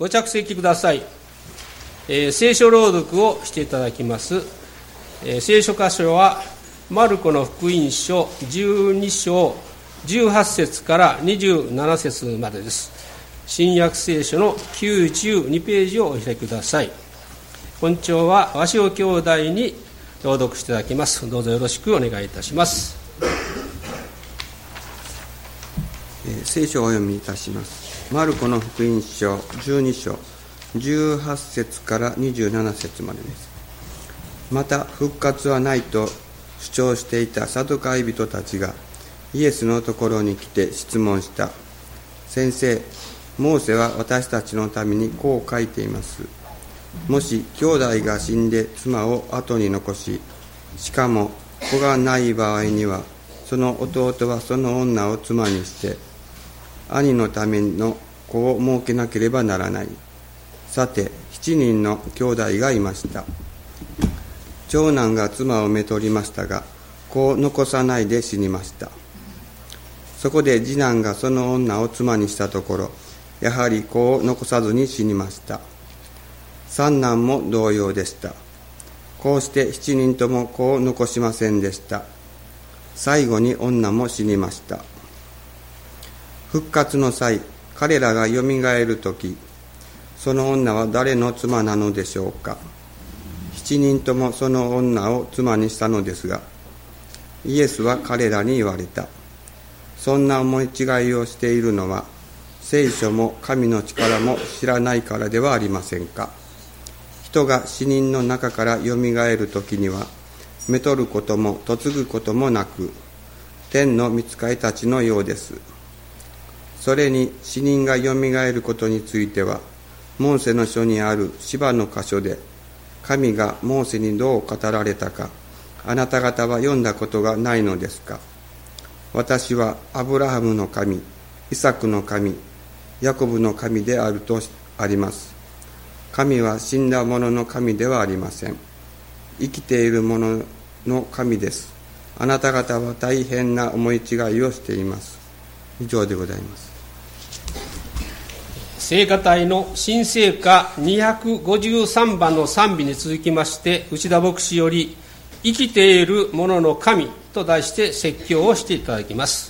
ご着席ください、えー、聖書朗読をしていただきます、えー、聖書箇所はマルコの福音書12章18節から27節までです。新約聖書の92ページをお開きください。本庁は鷲尾兄弟に朗読していただきます。どうぞよろしくお願いいたします。聖書をお読みいたします。マルコの福音書12章18節から27節までです。また復活はないと主張していたサドカイ人たちがイエスのところに来て質問した。先生モーセは私たちのためにこう書いています。もし兄弟が死んで妻を後に残ししかも子がない場合にはその弟はその女を妻にして兄のための子を設けなければならない。さて7人の兄弟がいました。長男が妻をめとりましたが子を残さないで死にました。そこで次男がその女を妻にしたところやはり子を残さずに死にました。三男も同様でした。こうして7人とも子を残しませんでした。最後に女も死にました。復活の際彼らがよみがえる時その女は誰の妻なのでしょうか。7人ともその女を妻にしたのですがイエスは彼らに言われた。そんな思い違いをしているのは聖書も神の力も知らないからではありませんか。人が死人の中からよみがえる時にはめとることも嫁ぐこともなく天の御使いたちのようです。それに死人がよみがえることについてはモーセの書にある芝の箇所で神がモーセにどう語られたかあなた方は読んだことがないのですか。私はアブラハムの神イサクの神ヤコブの神であるとあります。神は死んだ者の神ではありません。生きている者の神です。あなた方は大変な思い違いをしています。以上でございます。聖歌隊の新聖歌253番の賛美に続きまして内田牧師より「生きている者の神」と題して説教をしていただきます。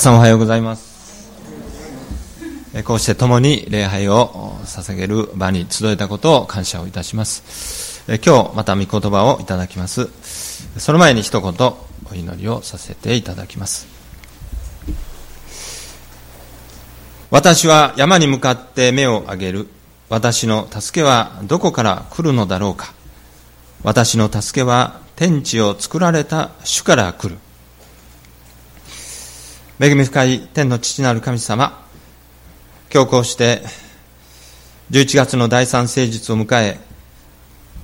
さんおはようございます。こうして共に礼拝を捧げる場に集えたことを感謝をいたします。今日また御言葉をいただきます。その前に一言お祈りをさせていただきます。私は山に向かって目を上げる。私の助けはどこから来るのだろうか。私の助けは天地を作られた主から来る。恵み深い天の父なる神様、今日こうして11月の第三聖日を迎え、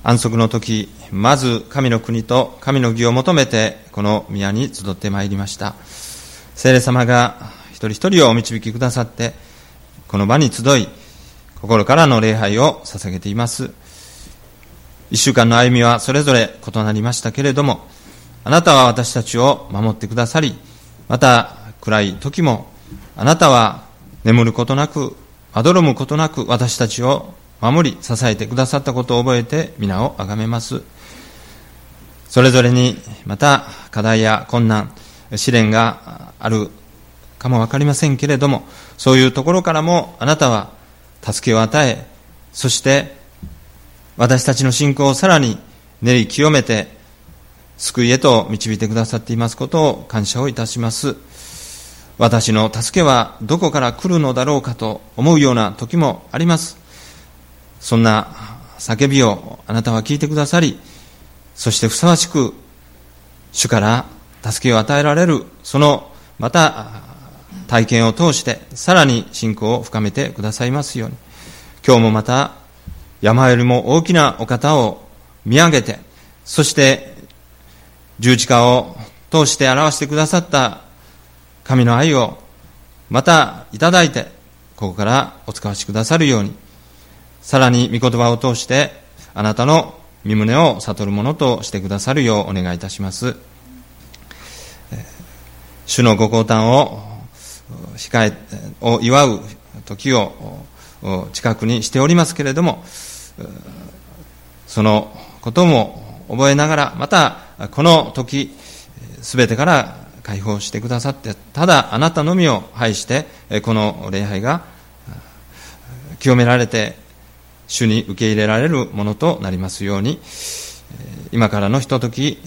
安息の時、まず神の国と神の義を求めて、この宮に集ってまいりました。聖霊様が一人一人をお導きくださって、この場に集い、心からの礼拝を捧げています。一週間の歩みはそれぞれ異なりましたけれども、あなたは私たちを守ってくださり、また暗い時も、あなたは眠ることなく、まどろむことなく私たちを守り、支えてくださったことを覚えて皆を崇めます。それぞれにまた課題や困難、試練があるかもわかりませんけれども、そういうところからもあなたは助けを与え、そして私たちの信仰をさらに練り清めて救いへと導いてくださっていますことを感謝をいたします。私の助けはどこから来るのだろうかと思うような時もあります。そんな叫びをあなたは聞いてくださり、そしてふさわしく主から助けを与えられる、そのまた体験を通してさらに信仰を深めてくださいますように。今日もまた山よりも大きなお方を見上げて、そして十字架を通して表してくださった神の愛をまたいただいて、ここからお使わしくださるように、さらに御言葉を通して、あなたの身胸を悟るものとしてくださるようお願いいたします。主のご降誕を控え、を祝う時を近くにしておりますけれども、そのことも覚えながら、またこの時、すべてから解放してくださって、ただあなたのみを拝して、この礼拝が清められて、主に受け入れられるものとなりますように、今からのひととき、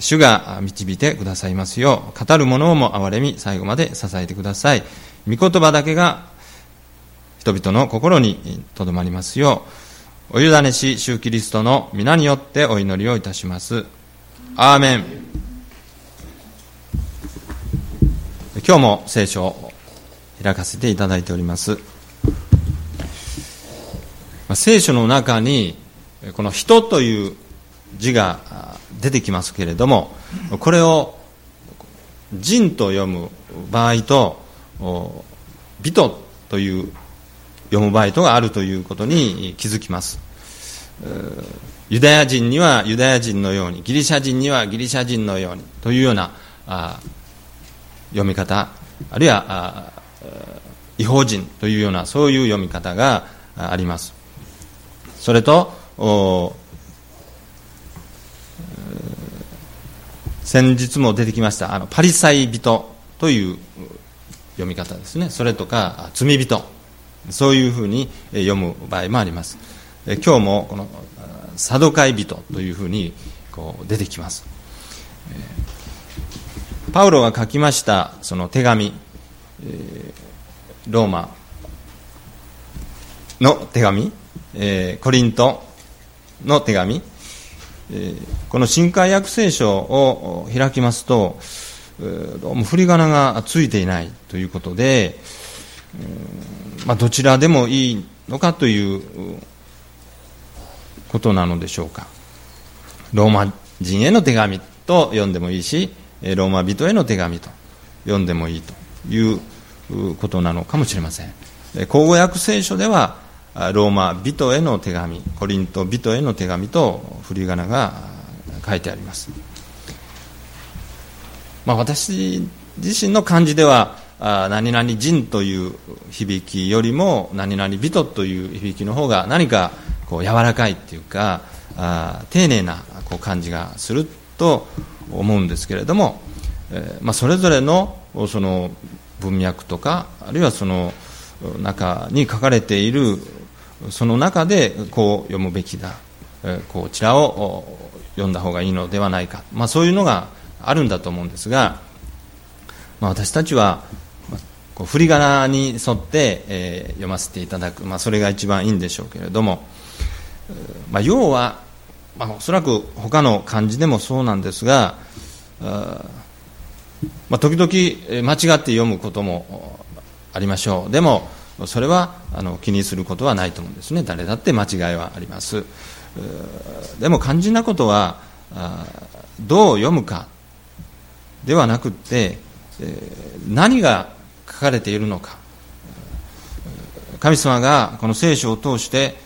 主が導いてくださいますよう、語る者をも憐れみ、最後まで支えてください。御言葉だけが人々の心にとどまりますよう、お委ねし、主キリストの皆によってお祈りをいたします。アーメン。今日も聖書を開かせていただいております。聖書の中に、この人という字が出てきますけれども、これを人と読む場合と、美とという読む場合とがあるということに気づきます。ユダヤ人にはユダヤ人のように、ギリシャ人にはギリシャ人のようにというような読み方あるいは違法人というようなそういう読み方があります。それと先日も出てきましたあのパリサイ人という読み方ですね。それとか罪人。そういうふうに読む場合もあります。今日もこのサドカイ人というふうにこう出てきます。パウロが書きましたその手紙ローマの手紙えコリントの手紙この新海訳聖書を開きますとどうも振り仮名がついていないということで、まあ、どちらでもいいのかということなのでしょうか。ローマ人への手紙と読んでもいいしローマ人への手紙と読んでもいいということなのかもしれません。口語訳聖書ではローマ人への手紙コリント人への手紙と振り仮名が書いてあります、まあ、私自身の漢字では何々人という響きよりも何々人という響きの方が何かこう柔らかいっていうか丁寧な感じがすると思うんですけれども、えー、まあ、それぞれのその文脈とかあるいはその中に書かれているその中でこう読むべきだ、えー、こちらを読んだ方がいいのではないか、まあ、そういうのがあるんだと思うんですが、まあ、私たちはこう振り仮名に沿って、えー、読ませていただく、まあ、それが一番いいんでしょうけれども、まあ、要は、まあ、おそらく他の漢字でもそうなんですが、あまあ、時々間違って読むこともありましょう。でもそれはあの気にすることはないと思うんですね。誰だって間違いはあります。でも肝心なことはどう読むかではなくって何が書かれているのか。神様がこの聖書を通して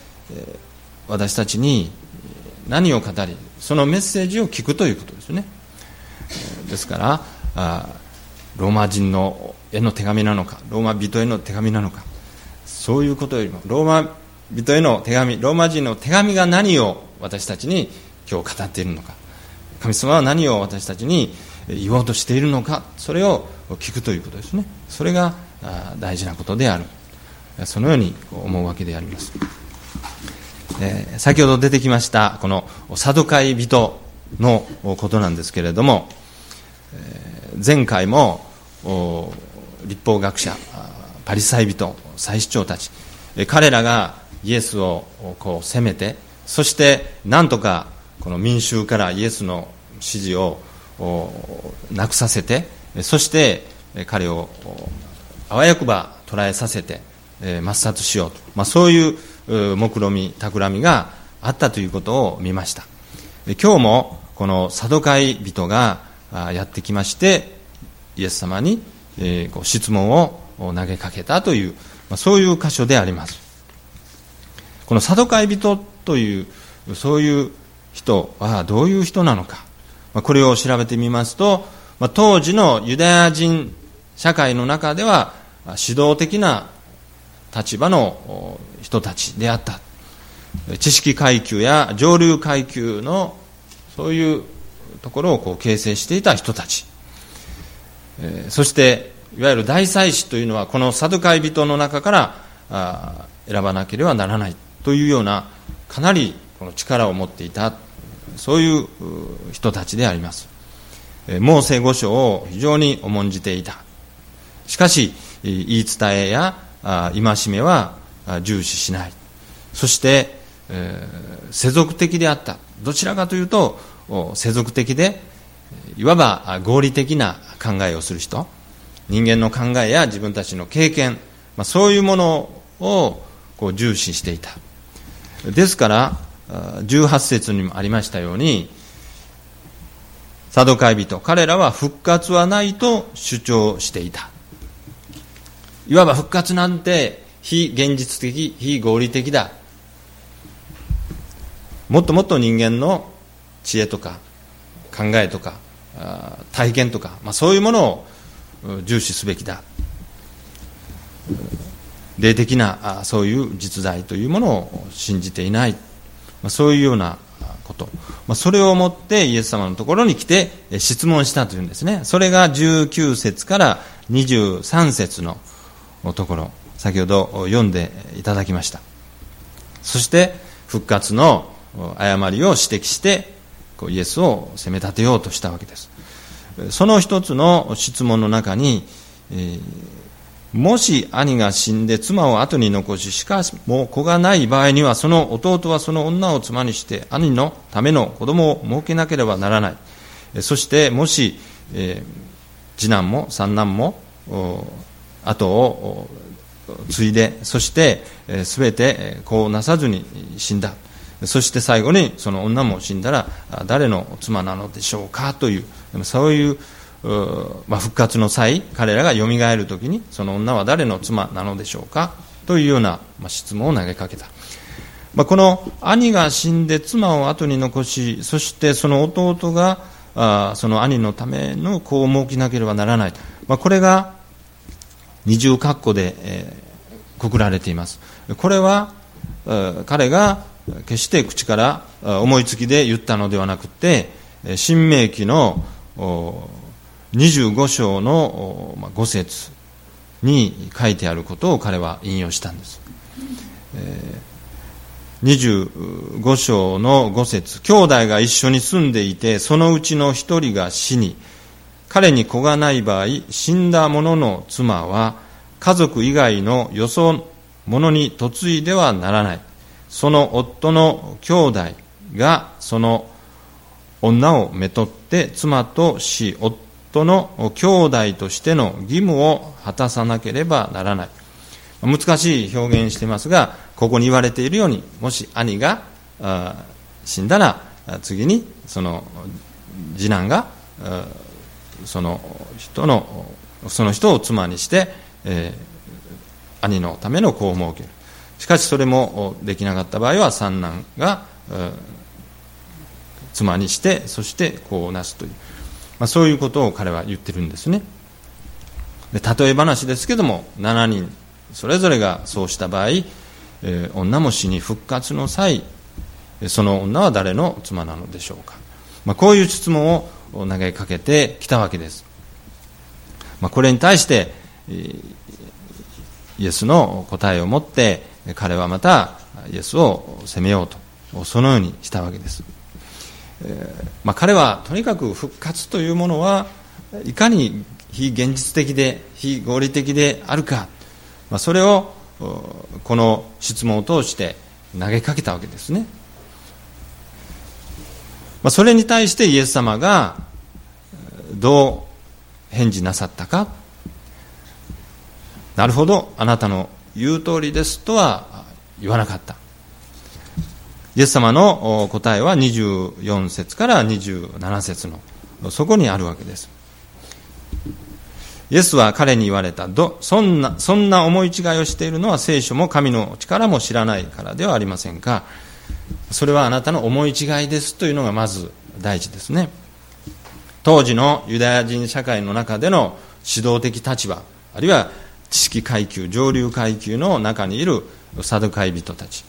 私たちに何を語りそのメッセージを聞くということですね。ですからあローマ人のへの手紙なのかローマ人への手紙なのかそういうことよりもローマ人への手紙ローマ人の手紙が何を私たちに今日語っているのか神様は何を私たちに言おうとしているのかそれを聞くということですね。それが大事なことである。そのように思うわけであります。えー、先ほど出てきましたこのサドカイ人のことなんですけれども、えー、前回も立法学者パリサイ人祭司長たちえ彼らがイエスをこう責めてそしてなんとかこの民衆からイエスの指示をなくさせてそして彼をあわよくば捕らえさせて抹殺しようと、まあ、そういう目論み企みがあったということを見ました。今日もこのサドカイ人がやってきましてイエス様に質問を投げかけたというそういう箇所であります。このサドカイ人というそういう人はどういう人なのか。これを調べてみますと当時のユダヤ人社会の中では指導的な立場の人たちであった。知識階級や上流階級のそういうところをこう形成していた人たち、えそしていわゆる大祭司というのはこのサドカイ人の中から選ばなければならない。というようなかなりこの力を持っていた。そういう人たちであります。モーセ五書を非常に重んじていた。しかし言い伝えや戒めは重視しない。そして、えー、世俗的であった。どちらかというと世俗的でいわば合理的な考えをする人。人間の考えや自分たちの経験、まあ、そういうものを重視していた。ですから18節にもありましたようにサドカイ人彼らは復活はないと主張していた。いわば復活なんて非現実的、非合理的だ。もっともっと人間の知恵とか考えとか体験とか、まあ、そういうものを重視すべきだ。霊的なそういう実在というものを信じていない、まあ、そういうようなこと、まあ、それをもってイエス様のところに来て質問したというんですね。それが19節から23節のところ、先ほど読んでいただきました。そして復活の誤りを指摘してイエスを責め立てようとしたわけです。その一つの質問の中に、えーもし兄が死んで妻を後に残し、しかも子がない場合には、その弟はその女を妻にして、兄のための子供を設けなければならない。そして、もし、えー、次男も三男も、後を継いで、そして、す、べ、て子をなさずに死んだ。そして最後にその女も死んだら誰の妻なのでしょうか？という、そういうまあ、復活の際彼らがよみがえる時にその女は誰の妻なのでしょうか？というような、まあ、質問を投げかけた、まあ、この兄が死んで妻を後に残しそしてその弟があその兄のための子を設けなければならない、まあ、これが二重括弧で、えー、くくられていますこれは彼が決して口から思いつきで言ったのではなくて新明記の25章の5節に書いてあることを彼は引用したんです。25章の5節兄弟が一緒に住んでいて、そのうちの一人が死に、彼に子がない場合、死んだ者の妻は、家族以外のよそ者に嫁いではならない。その夫の兄弟がその女をめとって妻とし、夫の兄弟としての義務を果たさなければならない。難しい表現してますが、ここに言われているように、もし兄が死んだら、次にその次男がその人のその人を妻にして、えー、兄のための子を設ける。しかしそれもできなかった場合は三男が妻にしてそして子をなすという。まあ、そういうことを彼は言ってるんですねで例え話ですけども7人それぞれがそうした場合、えー、女も死に復活の際その女は誰の妻なのでしょうか、まあ、こういう質問を投げかけてきたわけです、まあ、これに対してイエスの答えを持って彼はまたイエスを責めようとそのようにしたわけです、まあ、彼はとにかく復活というものはいかに非現実的で非合理的であるか、まあ、それをこの質問を通して投げかけたわけですね、まあ、それに対してイエス様がどう返事なさったか。なるほど。あなたの言う通りですとは言わなかった。イエス様の答えは24節から27節のそこにあるわけです。イエスは彼に言われた。どそんなそんな思い違いをしているのは聖書も神の力も知らないからではありませんか。それはあなたの思い違いですというのがまず第一ですね。当時のユダヤ人社会の中での指導的立場あるいは知識階級上流階級の中にいるサドカイ人たち。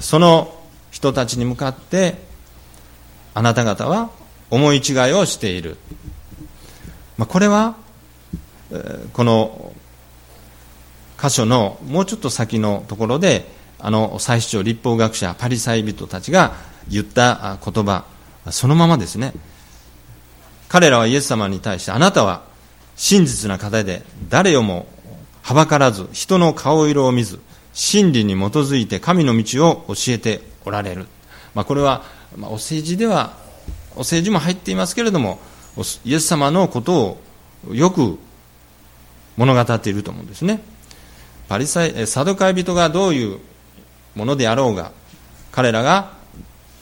その人たちに向かってあなた方は思い違いをしている、まあ、これはこの箇所のもうちょっと先のところであの最主張立法学者パリサイ人たちが言った言葉そのままですね。彼らはイエス様に対してあなたは真実な方で誰をもはばからず人の顔色を見ず真理に基づいて神の道を教えておられる、まあ、これは、まあ、お政治ではお政治も入っていますけれどもイエス様のことをよく物語っていると思うんですね。パリサイサドカイ人がどういうものであろうが彼らが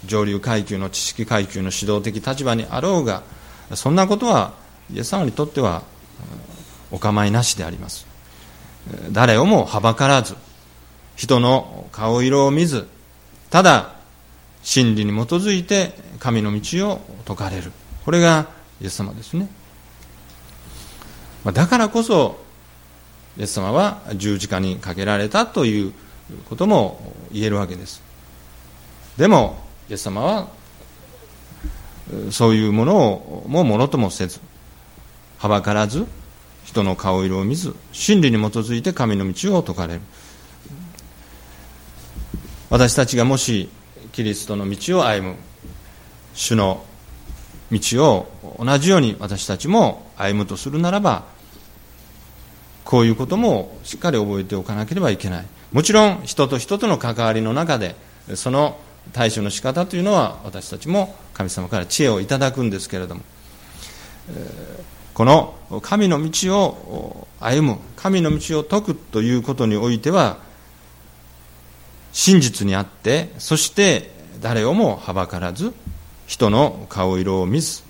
上流階級の知識階級の指導的立場にあろうがそんなことはイエス様にとってはお構いなしであります。誰をもはばからず人の顔色を見ずただ真理に基づいて神の道を説かれる。これがイエス様ですね。だからこそイエス様は十字架にかけられたということも言えるわけです。でもイエス様はそういうものをもものともせずはばからず人の顔色を見ず真理に基づいて神の道を説かれる。私たちがもしキリストの道を歩む主の道を同じように私たちも歩むとするならばこういうこともしっかり覚えておかなければいけない。もちろん人と人との関わりの中でその対処の仕方というのは私たちも神様から知恵をいただくんですけれどもこの神の道を歩む神の道を説くということにおいては真実にあってそして誰をもはばからず人の顔色を見ず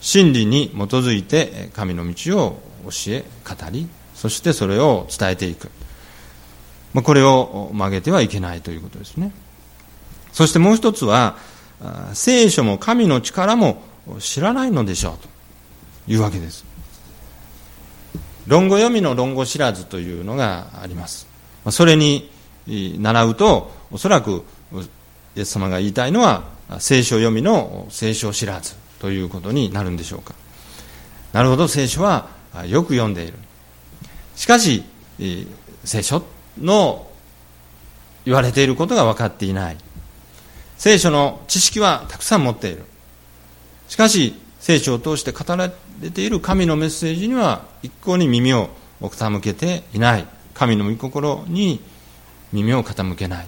真理に基づいて神の道を教え語りそしてそれを伝えていく。まこれを曲げてはいけないということですね。そしてもう一つは聖書も神の力も知らないのでしょうというわけです。論語読みの論語知らずというのがあります。それに習うとおそらくイエス様が言いたいのは聖書読みの聖書知らずということになるんでしょうか。なるほど聖書はよく読んでいる。しかし聖書の言われていることが分かっていない。聖書の知識はたくさん持っている。しかし聖書を通して語られている神のメッセージには一向に耳を傾けていない。神の御心に耳を傾けない。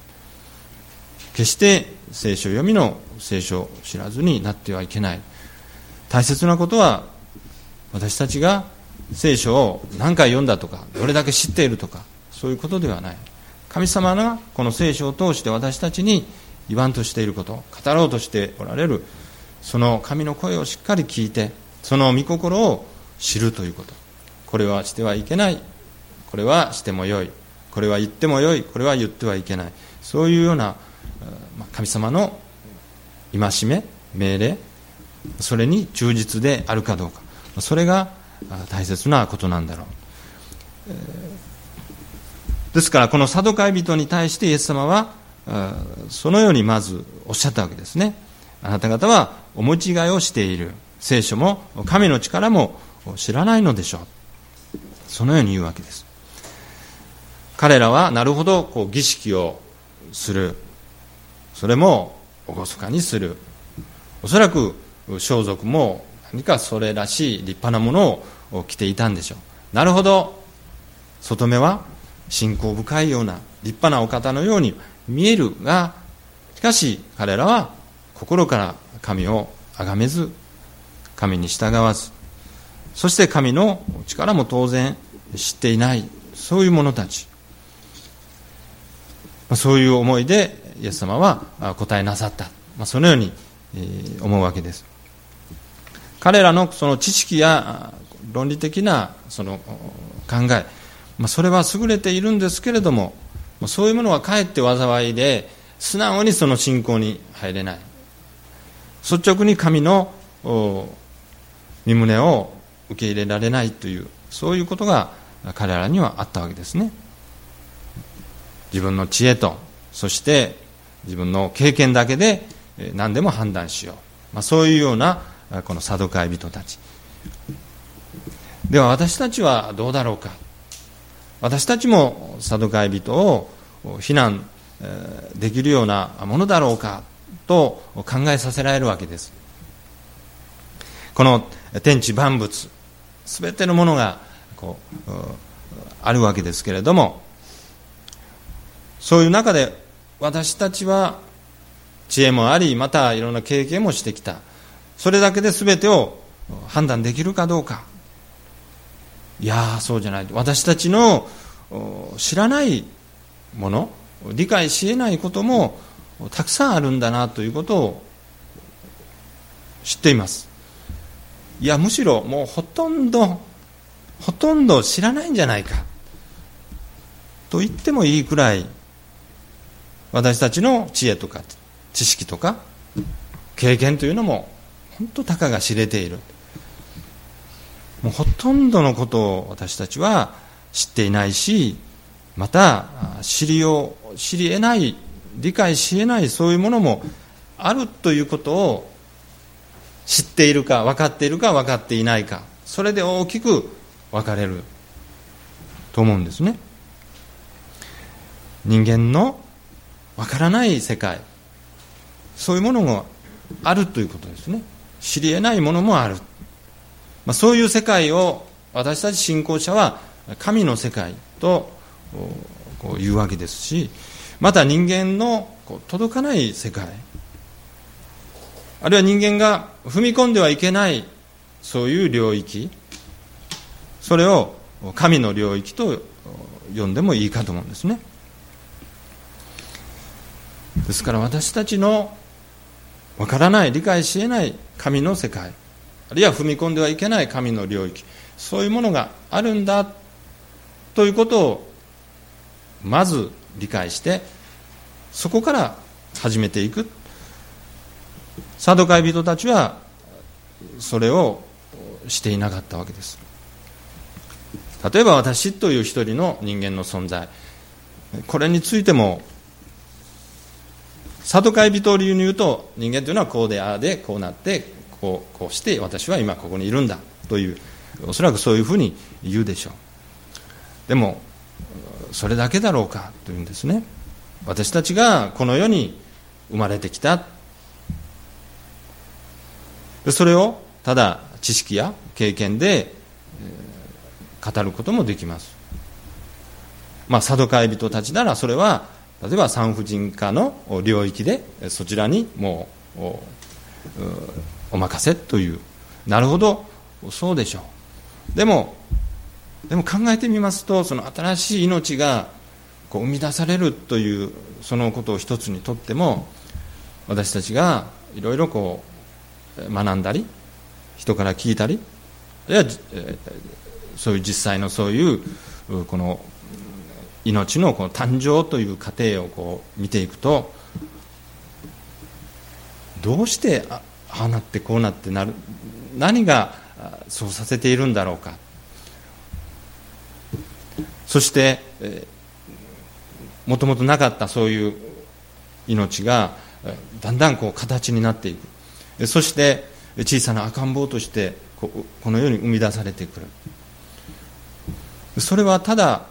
決して聖書読みの聖書を知らずになってはいけない。大切なことは私たちが聖書を何回読んだとかどれだけ知っているとかそういうことではない。神様がこの聖書を通して私たちに言わんとしていること語ろうとしておられるその神の声をしっかり聞いてその御心を知るということ。これはしてはいけない。これはしてもよい。これは言ってもよい。これは言ってはいけない。そういうような神様の戒め命令それに忠実であるかどうか。それが大切なことなんだろう。ですからこのサドカイ人に対してイエス様はそのようにまずおっしゃったわけですね。あなた方はお違いをしている。聖書も神の力も知らないのでしょう。そのように言うわけです。彼らはなるほどこう儀式をする。それも厳かにする。おそらく装束も何かそれらしい立派なものを着ていたんでしょう。なるほど外目は信仰深いような立派なお方のように見えるがしかし彼らは心から神を崇めず神に従わずそして神の力も当然知っていない。そういう者たち。そういう思いでイエス様は答えなさった、そのように思うわけです。彼らのその知識や論理的なその考え、まあ、それは優れているんですけれどもそういうものはかえって災いで素直にその信仰に入れない。率直に神の身旨を受け入れられないというそういうことが彼らにはあったわけですね。自分の知恵とそして自分の経験だけで何でも判断しよう、まあ、そういうようなこのサドカイ人たち。では私たちはどうだろうか。私たちもサドカイ人を非難できるようなものだろうかと考えさせられるわけです。この天地万物すべてのものがこうあるわけですけれどもそういう中で私たちは知恵もありまたいろんな経験もしてきた。それだけで全てを判断できるかどうか。いやそうじゃない。私たちの知らないもの理解しえないこともたくさんあるんだなということを知っています。いやむしろもうほとんどほとんど知らないんじゃないか。と言ってもいいくらい私たちの知恵とか知識とか経験というのも本当たかが知れている。もうほとんどのことを私たちは知っていないしまた知りよう知り得ない理解し得ないそういうものもあるということを知っているか分かっているか分かっていないかそれで大きく分かれると思うんですね。人間の分からない世界そういうものがあるということですね。知り得ないものもある、まあ、そういう世界を私たち信仰者は神の世界とこう言うわけですしまた人間の届かない世界。あるいは人間が踏み込んではいけないそういう領域。それを神の領域と呼んでもいいかと思うんですね。ですから私たちのわからない理解しえない神の世界。あるいは踏み込んではいけない神の領域。そういうものがあるんだということをまず理解してそこから始めていく。サドカイ人たちはそれをしていなかったわけです。例えば私という一人の人間の存在。これについてもサドカイ人流に言うと人間というのはこうでああでこうなってこうこうして私は今ここにいるんだというおそらくそういうふうに言うでしょう。でもそれだけだろうかというんですね。私たちがこの世に生まれてきた。それをただ知識や経験で語ることもできます。まあサドカイ人たちならそれは例えば産婦人科の領域でそちらにもうお任せという。なるほど。そうでしょう。でもでも考えてみますとその新しい命がこう生み出されるというそのことを一つにとっても私たちがいろいろこう学んだり人から聞いたりあるいはそういう実際のそういうこの命のこの誕生という過程をこう見ていくとどうしてああなってこうなってなる。何がそうさせているんだろうか。そしてもともとなかったそういう命がだんだんこう形になっていく。そして小さな赤ん坊としてこのように生み出されてくる。それはただ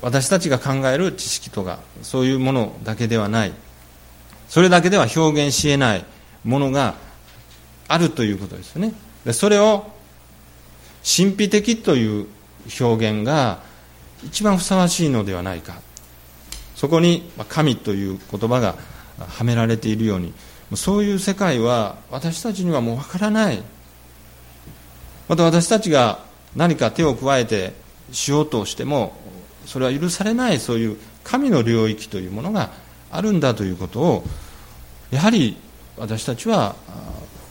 私たちが考える知識とかそういうものだけではない。それだけでは表現しえないものがあるということですね。でそれを神秘的という表現が一番ふさわしいのではないか。そこに神という言葉がはめられているようにそういう世界は私たちにはもうわからない。また私たちが何か手を加えてしようとしてもそれは許されないそういう神の領域というものがあるんだということをやはり私たちは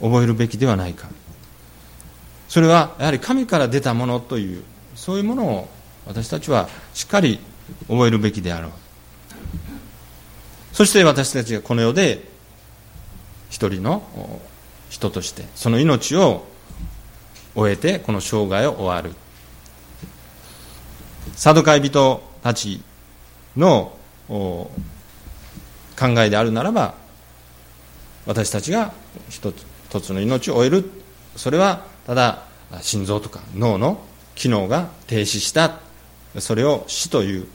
覚えるべきではないか。それはやはり神から出たものというそういうものを私たちはしっかり覚えるべきであろう。そして私たちがこの世で一人の人としてその命を終えてこの生涯を終わる。サドカイ人たちの考えであるならば私たちが一つ一つの命を終える。それはただ心臓とか脳の機能が停止した。それを死という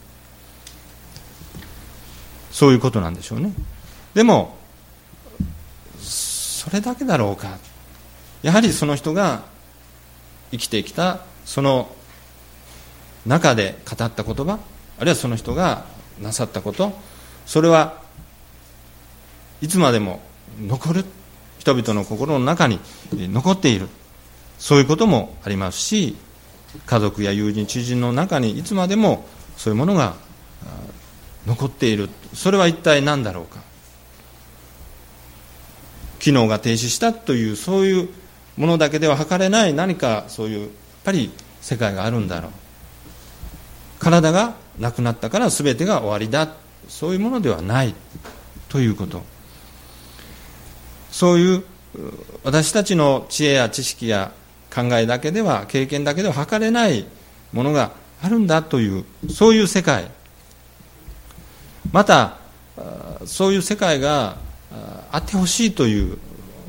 そういうことなんでしょうね。でもそれだけだろうか。やはりその人が生きてきたその中で語った言葉あるいはその人がなさったことそれはいつまでも残る人々の心の中に残っている。そういうこともありますし家族や友人知人の中にいつまでもそういうものが残っている。それは一体何だろうか。機能が停止したというそういうものだけでは測れない何かそういうやっぱり世界があるんだろう。体がなくなったから全てが終わりだ。そういうものではない。ということ。そういう私たちの知恵や知識や考えだけでは経験だけでは測れないものがあるんだというそういう世界。またそういう世界があってほしいという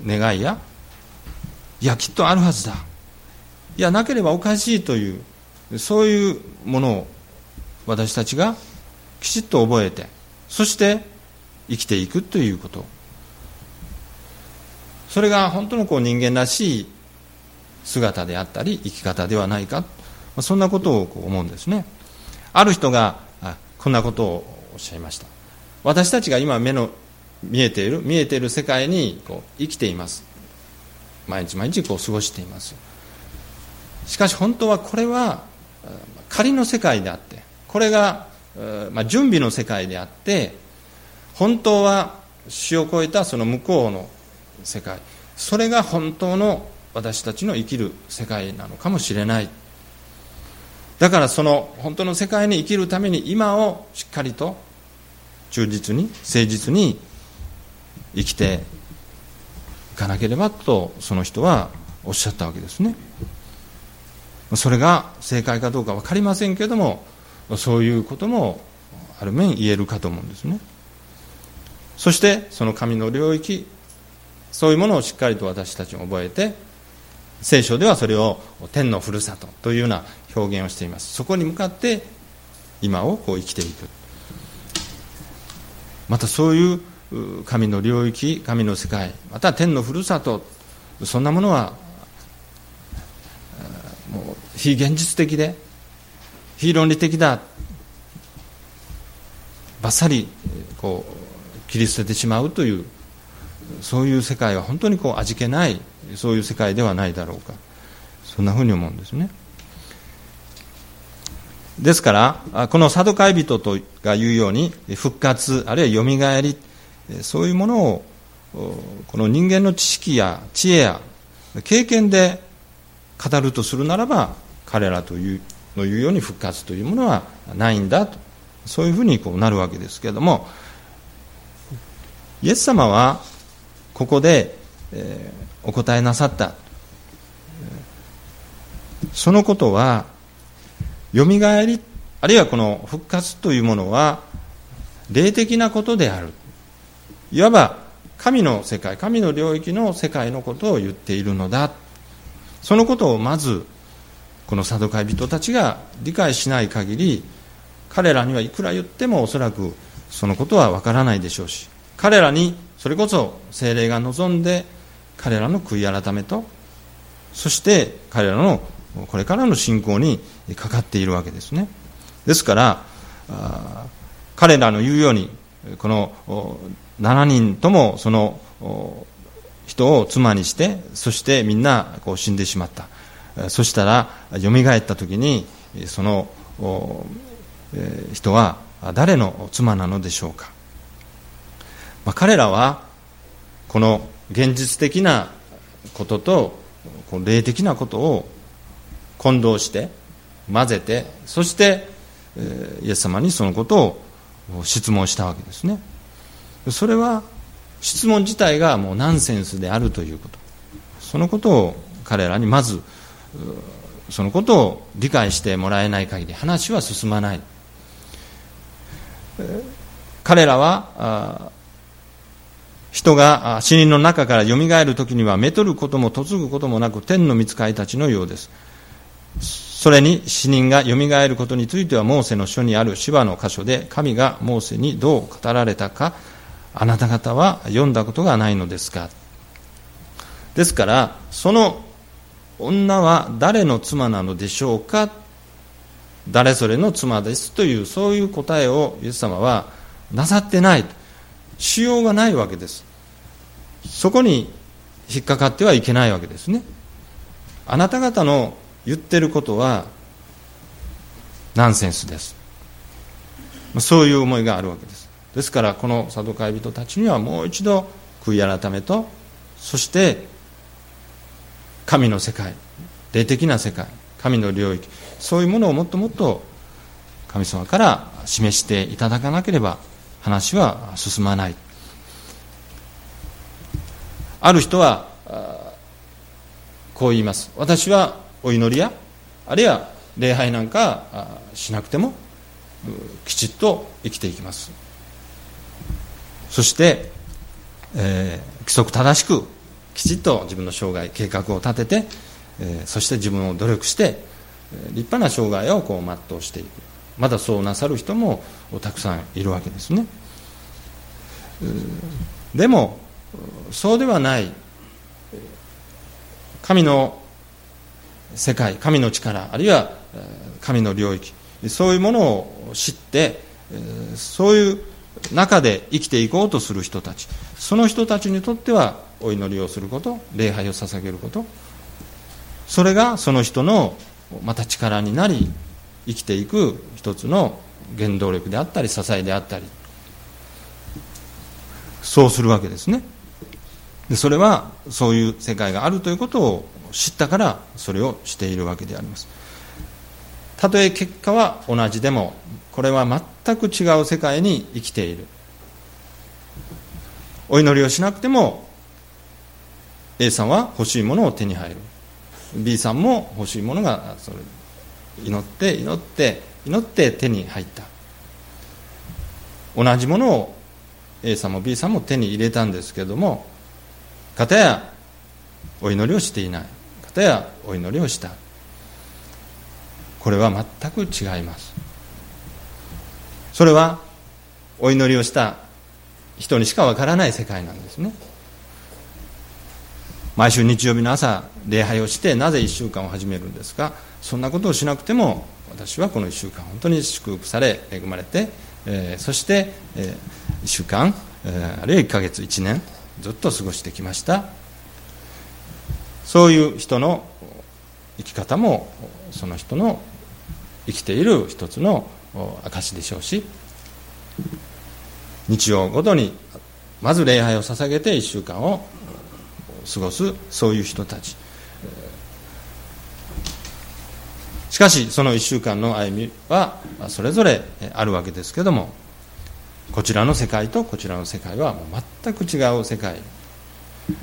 願いやいやきっとあるはずだ。いやなければおかしいというそういうものを私たちがきちっと覚えてそして生きていくということ。それが本当のこう人間らしい姿であったり生き方ではないか。そんなことをこう思うんですね。ある人がこんなことをおっしゃいました。私たちが今目の見えている見えている世界にこう生きています。毎日毎日こう過ごしています。しかし本当はこれは仮の世界であってこれが、ま、準備の世界であって本当は死を超えたその向こうの世界。それが本当の私たちの生きる世界なのかもしれない。だからその本当の世界に生きるために今をしっかりと忠実に誠実に生きていかなければとその人はおっしゃったわけですね。それが正解かどうか分かりませんけれどもそういうこともある面言えるかと思うんですね。そしてその神の領域そういうものをしっかりと私たちも覚えて聖書ではそれを天のふるさとというような表現をしています。そこに向かって今をこう生きていく。またそういう神の領域神の世界また天のふるさとそんなものはもう非現実的で非論理的だばっさりこう切り捨ててしまうというそういう世界は本当にこう味気ないそういう世界ではないだろうか。そんなふうに思うんですね。ですからこのサドカイ人とが言うように復活あるいはよみがえりそういうものをこの人間の知識や知恵や経験で語るとするならば彼らというの言うように復活というものはないんだと。そういうふうにこうなるわけですけれどもイエス様はここで、え、お答えなさった。そのことはよみがえりあるいはこの復活というものは霊的なことである。いわば神の世界神の領域の世界のことを言っているのだ。そのことをまずこのサドカイ人たちが理解しない限り彼らにはいくら言ってもおそらくそのことはわからないでしょうし彼らにそれこそ精霊が望んで彼らの悔い改めとそして彼らのこれからの信仰にかかっているわけですね。ですから彼らの言うようにこの7人ともその人を妻にしてそしてみんなこう死んでしまった。そしたらよみがえった時にその人は誰の妻なのでしょうか、まあ、彼らはこの現実的なこととこの霊的なことを混同して混ぜてそしてイエス様にそのことを質問したわけですね。それは質問自体がもうナンセンスであるということ。そのことを彼らにまずそのことを理解してもらえない限り話は進まない。彼らは人が死人の中からよみがえる時にはめとることも嫁ぐこともなく天の御使いたちのようです。それに死人がよみがえることについてはモーセの書にある芝の箇所で神がモーセにどう語られたかあなた方は読んだことがないのですか。ですからその女は誰の妻なのでしょうか。誰それの妻ですというそういう答えをイエス様はなさってないしようがないわけです。そこに引っかかってはいけないわけですね。あなた方の言ってることはナンセンスです。そういう思いがあるわけです。ですからこのサドカイ人たちにはもう一度悔い改めとそして神の世界霊的な世界神の領域そういうものをもっともっと神様から示していただかなければ話は進まない。ある人はこう言います。私はお祈りやあるいは礼拝なんかしなくてもきちっと生きていきます。そしてえー、規則正しくきちっと自分の生涯計画を立てて、えー、そして自分を努力して立派な生涯をこう全うしていく。まだそうなさる人もたくさんいるわけですね。でもそうではない神の世界神の力あるいは神の領域そういうものを知ってそういう中で生きていこうとする人たちその人たちにとってはお祈りをすること礼拝を捧げることそれがその人のまた力になり生きていく一つの原動力であったり支えであったり。そうするわけですね。でそれはそういう世界があるということを知ったからそれをしているわけであります。たとえ結果は同じでもこれは全く違う世界に生きている。お祈りをしなくても A さんは欲しいものを手に入る。B さんも欲しいものがそれ。祈って祈って祈って手に入った。同じものを A さんも B さんも手に入れたんですけども片やお祈りをしていない。片やお祈りをした。これは全く違います。それはお祈りをした人にしかわからない世界なんですね。毎週日曜日の朝礼拝をしてなぜ1週間を始めるんですかそんなことをしなくても私はこの1週間本当に祝福され恵まれて、えー、そして、えー、1週間、えー、あるいは1ヶ月1年ずっと過ごしてきました。そういう人の生き方もその人の生きている一つの証でしょうし日曜ごとにまず礼拝を捧げて1週間を過ごすそういう人たち。しかしその1週間の歩みはそれぞれあるわけですけどもこちらの世界とこちらの世界はもう全く違う世界。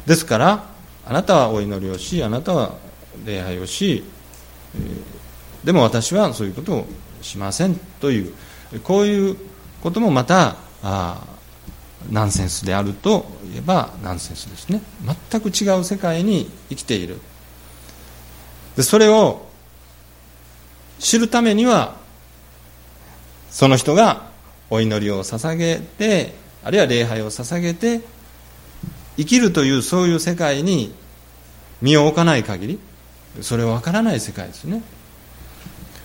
ですからあなたはお祈りをしあなたは礼拝をしでも私はそういうことをしませんというこういうこともまたあナンセンスであるといえばナンセンスですね。全く違う世界に生きている。でそれを知るためにはその人がお祈りを捧げてあるいは礼拝を捧げて生きるというそういう世界に身を置かない限りそれは分からない世界ですね。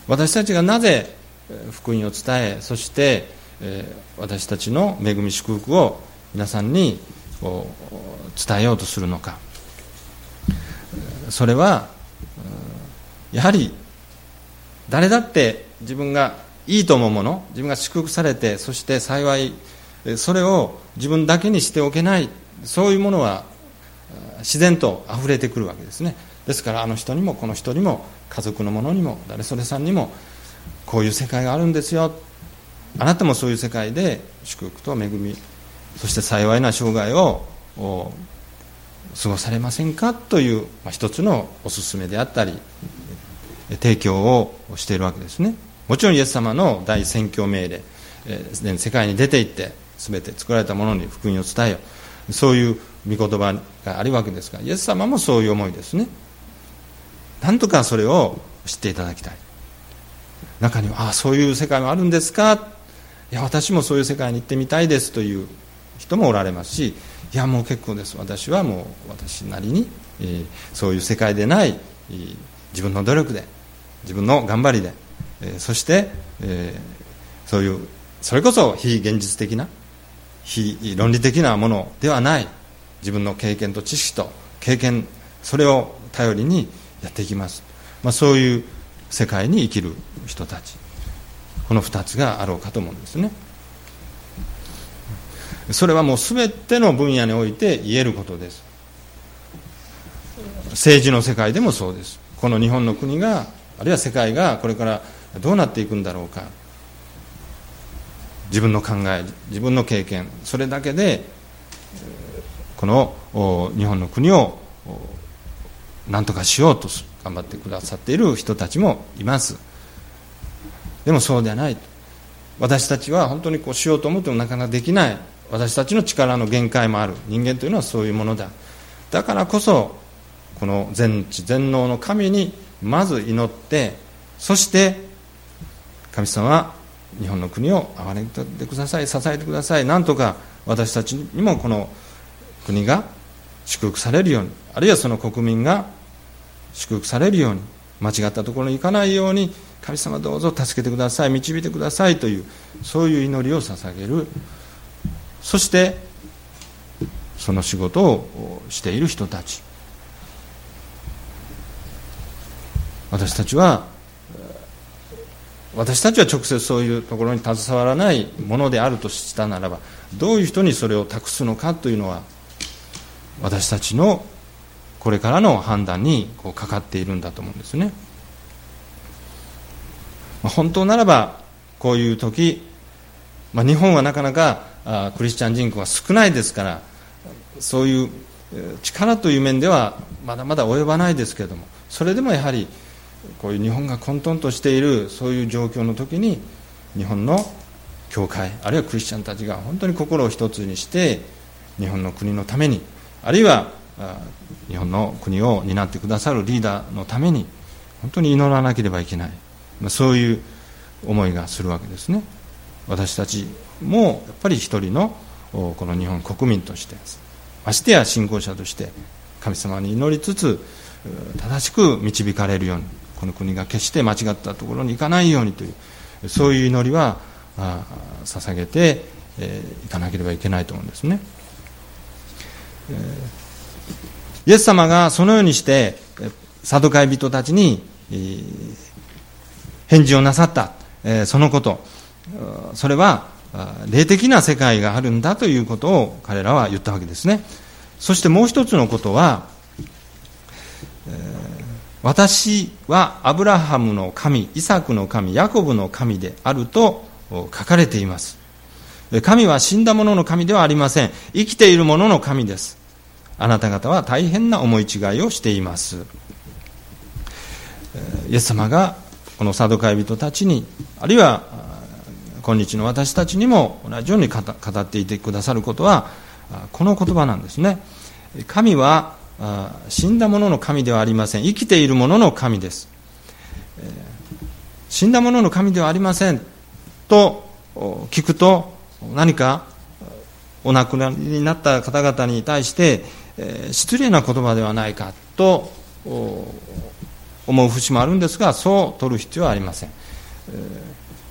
私たちがなぜ福音を伝えそして私たちの恵み祝福を皆さんに伝えようとするのか。それはやはり誰だって自分がいいと思うもの自分が祝福されてそして幸いそれを自分だけにしておけないそういうものは自然と溢れてくるわけですね。ですからあの人にもこの人にも家族の者にも誰それさんにもこういう世界があるんですよ。あなたもそういう世界で祝福と恵みそして幸いな生涯を過ごされませんか？という、まあ、一つのお勧めであったり提供をしているわけですね。もちろんイエス様の大宣教命令、えー、世界に出て行って全て作られたものに福音を伝えよそういう御言葉があるわけですがイエス様もそういう思いですね。なんとかそれを知っていただきたい。中にはああそういう世界もあるんですか。いや私もそういう世界に行ってみたいです。という人もおられますしいやもう結構です。私はもう私なりに、えー、そういう世界でない、えー、自分の努力で自分の頑張りで、え、そして、えそういうそれこそ非現実的な非論理的なものではない自分の経験と知識と経験それを頼りにやっていきます、まあ、そういう世界に生きる人たち。この2つがあろうかと思うんですね。それはもう全ての分野において言えることです。政治の世界でもそうです。この日本の国があるいは世界がこれからどうなっていくんだろうか。自分の考え自分の経験。それだけでこの日本の国を何とかしようと頑張ってくださっている人たちもいます。でもそうではない。私たちは本当にこうしようと思ってもなかなかできない。私たちの力の限界もある。人間というのはそういうものだ。だからこそこの全知全能の神にまず祈ってそして神様は日本の国を憐れんでください支えてくださいなんとか私たちにもこの国が祝福されるようにあるいはその国民が祝福されるように間違ったところに行かないように神様どうぞ助けてください導いてくださいというそういう祈りを捧げる。そしてその仕事をしている人たち。私たちは私たちは直接そういうところに携わらないものであるとしたならばどういう人にそれを託すのかというのは私たちのこれからの判断にこうかかっているんだと思うんですね。本当ならばこういう時、まあ、日本はなかなかクリスチャン人口が少ないですからそういう力という面ではまだまだ及ばないですけれどもそれでもやはりこういう日本が混沌としているそういう状況の時に日本の教会あるいはクリスチャンたちが本当に心を一つにして日本の国のためにあるいは日本の国を担ってくださるリーダーのために本当に祈らなければいけない。そういう思いがするわけですね。私たちもやっぱり一人のこの日本国民としてましてや信仰者として神様に祈りつつ正しく導かれるようにこの国が決して間違ったところに行かないようにというそういう祈りは捧げていかなければいけないと思うんですね。えイエス様がそのようにしてサドカイ人たちに返事をなさった。え、そのこと。それは霊的な世界があるんだということを彼らは言ったわけですね。そしてもう一つのことは私はアブラハムの神、イサクの神、ヤコブの神であると書かれています。神は死んだ者の神ではありません。生きている者の神です。あなた方は大変な思い違いをしています。イエス様がこのサドカイ人たちに、あるいは今日の私たちにも同じように語っていてくださることは、この言葉なんですね。神は死んだ者の神ではありません。生きている者の神です、死んだ者の神ではありませんと聞くと何かお亡くなりになった方々に対して、失礼な言葉ではないかと思う節もあるんですがそう取る必要はありません、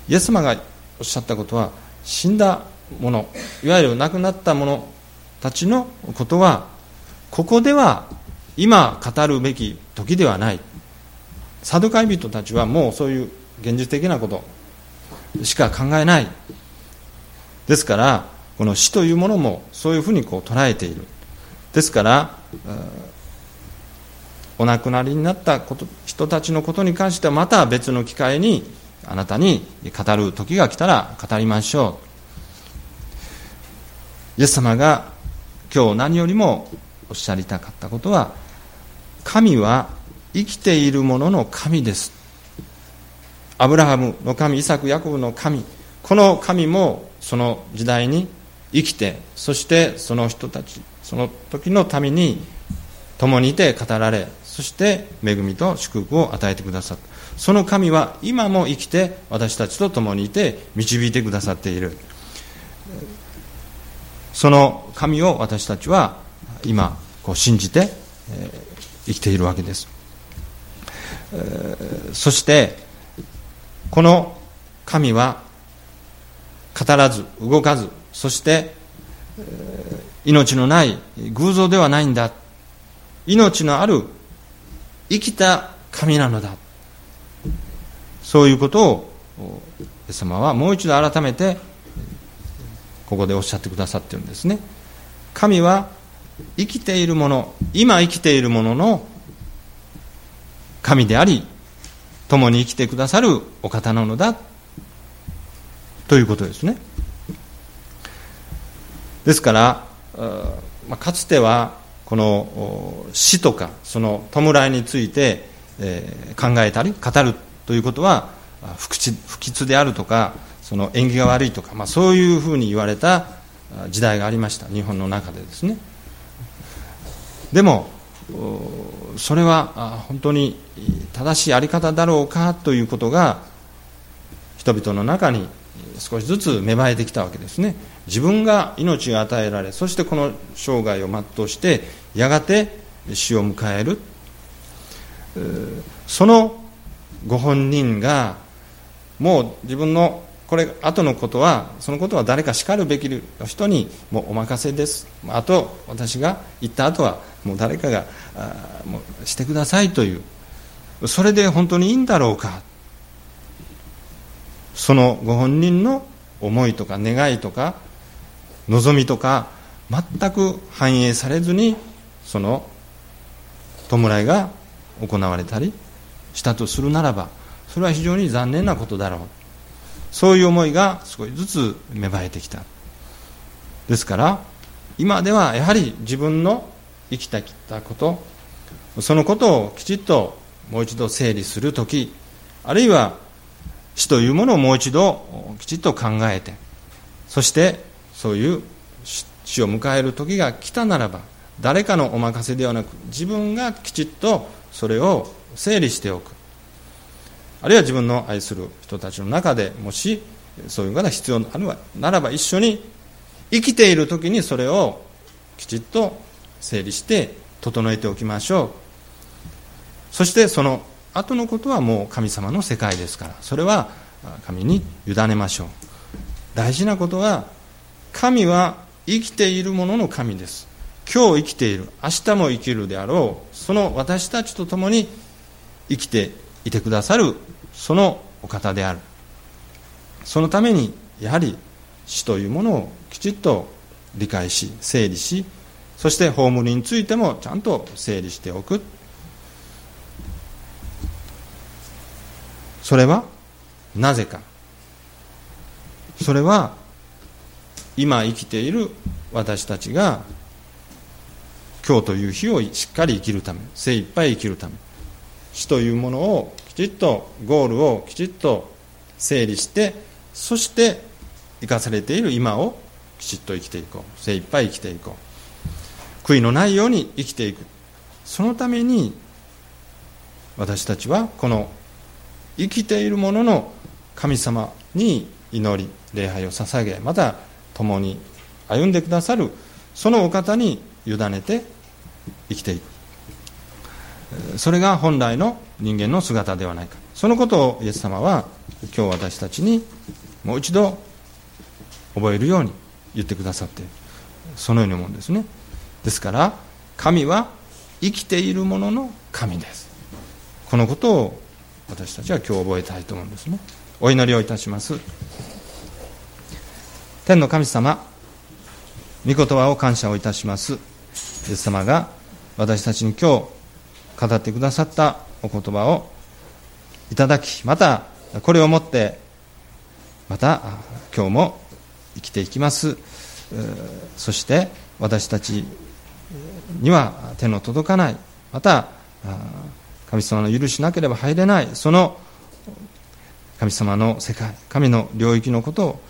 イエス様がおっしゃったことは死んだ者いわゆる亡くなった者たちのことはここでは今語るべき時ではない。サドカイ人たちはもうそういう現実的なことしか考えない。ですからこの死というものもそういうふうにこう捉えている。ですからお亡くなりになったこと人たちのことに関してはまた別の機会にあなたに語る時が来たら語りましょう。イエス様が今日何よりもおっしゃりたかったことは神は生きているものの神です。アブラハムの神イサクヤコブの神この神もその時代に生きてそしてその人たちその時のために共にいて語られそして恵みと祝福を与えてくださった。その神は今も生きて私たちと共にいて導いてくださっている。その神を私たちは今こう信じて、え生きているわけです、えそしてこの神は語らず動かずそして、命のない偶像ではないんだ。命のある生きた神なのだ。そういうことをイエス様はもう一度改めてここでおっしゃってくださってるんですね。神は生きているもの今生きているものの神であり共に生きてくださるお方なのだということですね。ですからかつてはこの死とかその弔いについて、考えたり語るということは不吉不吉であるとかその縁起が悪いとか、まあ、そういうふうに言われた時代がありました。日本の中でですね。でもそれは本当に正しい在り方だろうかということが人々の中に少しずつ芽生えてきたわけですね。自分が命が与えられそしてこの生涯を全うしてやがて死を迎える。そのご本人がもう自分のこれ後のことはそのことは誰かしかるべき人にもうお任せです。あと私が言った後はもう誰かがあもうしてくださいという。それで本当にいいんだろうか。そのご本人の思いとか願いとか望みとか全く反映されずにその弔いが行われたりしたとするならばそれは非常に残念なことだろう。そういう思いが少しずつ芽生えてきた。ですから今ではやはり自分の生きてきたことそのことをきちっともう一度整理する時あるいは死というものをもう一度きちっと考えてそしてそういう死を迎える時が来たならば誰かのお任せではなく自分がきちっとそれを整理しておく。あるいは自分の愛する人たちの中でもしそういう方が必要ならば一緒に生きている時にそれをきちっと整理して整えておきましょう。そしてその後のことはもう神様の世界ですからそれは神に委ねましょう。大事なことは神は生きているものの神です。今日生きている明日も生きるであろうその私たちと共に生きていてくださるそのお方である。そのためにやはり死というものをきちっと理解し整理しそして葬りについてもちゃんと整理しておく。それはなぜか。それは今生きている私たちが今日という日をしっかり生きるため精一杯生きるため死というものをきちっとゴールをきちっと整理してそして生かされている今をきちっと生きていこう。精一杯生きていこう。悔いのないように生きていく。そのために私たちはこの生きているものの神様に祈り礼拝を捧げまた共に歩んでくださるそのお方に委ねて生きていく。それが本来の人間の姿ではないか。そのことをイエス様は今日私たちにもう一度覚えるように言ってくださってそのように思うんですね。ですから神は生きているものの神です。このことを私たちは今日覚えたいと思うんですね。お祈りをいたします。天の神様御言葉を感謝をいたします。イエス様が私たちに今日語ってくださったお言葉をいただきまたこれをもってまた今日も生きていきます。そして私たちには手の届かない。また神様の許しなければ入れない。その神様の世界神の領域のことを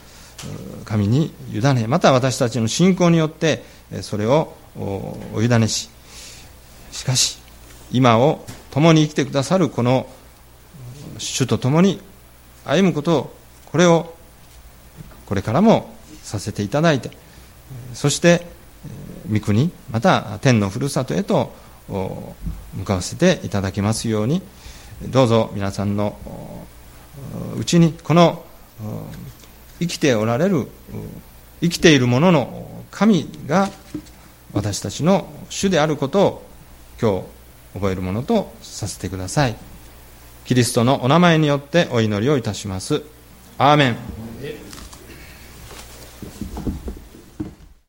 神に委ねまた私たちの信仰によってそれをお委ねし。しかし今を共に生きてくださるこの主と共に歩むことをこれをこれからもさせていただいてそして御国また天のふるさとへと向かわせていただきますようにどうぞ皆さんのうちにこの生きておられる生きているものの神が私たちの主であることを今日覚えるものとさせてください。キリストのお名前によってお祈りをいたします。アーメン。